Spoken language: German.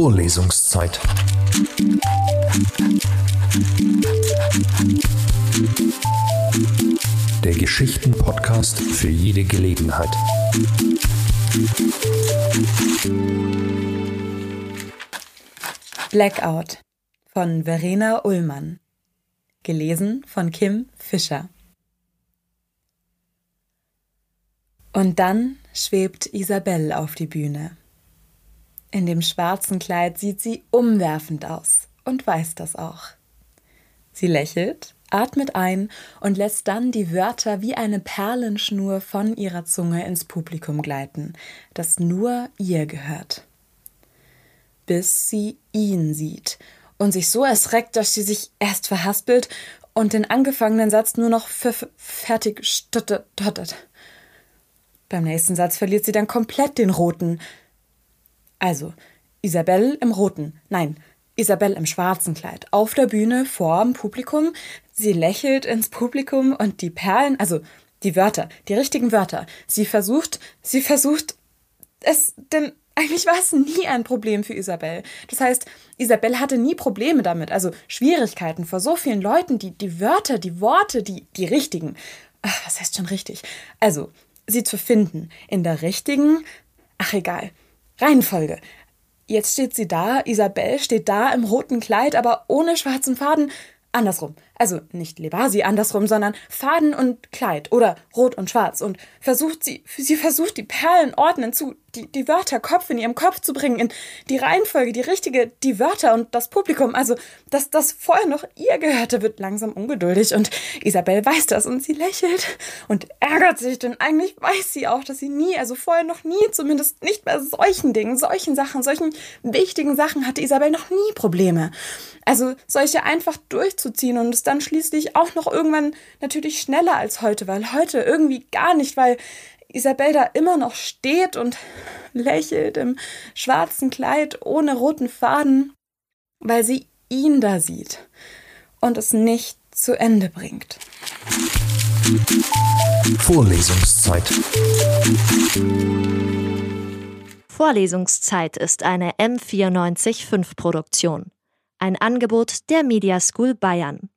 Vorlesungszeit. Der Geschichten-Podcast für jede Gelegenheit. Blackout von Verena Ullmann. Gelesen von Kim Fischer. Und dann schwebt Isabelle auf die Bühne. In dem schwarzen Kleid sieht sie umwerfend aus und weiß das auch. Sie lächelt, atmet ein und lässt dann die Wörter wie eine Perlenschnur von ihrer Zunge ins Publikum gleiten, das nur ihr gehört. Bis sie ihn sieht und sich so erschreckt, dass sie sich erst verhaspelt und den angefangenen Satz nur noch fertig stottert. Beim nächsten Satz verliert sie dann komplett den roten, also, Isabelle im roten, nein, Isabelle im schwarzen Kleid, auf der Bühne vor dem Publikum. Sie lächelt ins Publikum und die Perlen, also die Wörter, die richtigen Wörter. Sie versucht, sie versucht es, denn eigentlich war es nie ein Problem für Isabelle. Das heißt, Isabelle hatte nie Probleme damit, also Schwierigkeiten vor so vielen Leuten, die, die Wörter, die Worte, die, die richtigen. Ach, was heißt schon richtig? Also, sie zu finden in der richtigen, ach egal, Reihenfolge. Jetzt steht sie da, Isabelle steht da im roten Kleid, aber ohne schwarzen Faden. Andersrum. Also nicht Lebasi andersrum, sondern Faden und Kleid oder Rot und Schwarz und versucht sie, sie versucht die Perlen ordnen zu, die, die Wörter Kopf in ihrem Kopf zu bringen, in die Reihenfolge, die richtige, die Wörter und das Publikum. Also, dass das vorher noch ihr gehörte, wird langsam ungeduldig und Isabel weiß das und sie lächelt und ärgert sich, denn eigentlich weiß sie auch, dass sie nie, also vorher noch nie, zumindest nicht bei solchen Dingen, solchen Sachen, solchen wichtigen Sachen hatte Isabel noch nie Probleme. Also solche einfach durchzuziehen und es dann schließlich auch noch irgendwann natürlich schneller als heute, weil heute irgendwie gar nicht, weil Isabel da immer noch steht und lächelt im schwarzen Kleid ohne roten Faden, weil sie ihn da sieht und es nicht zu Ende bringt. Vorlesungszeit. Vorlesungszeit ist eine M945 Produktion. Ein Angebot der Media School Bayern.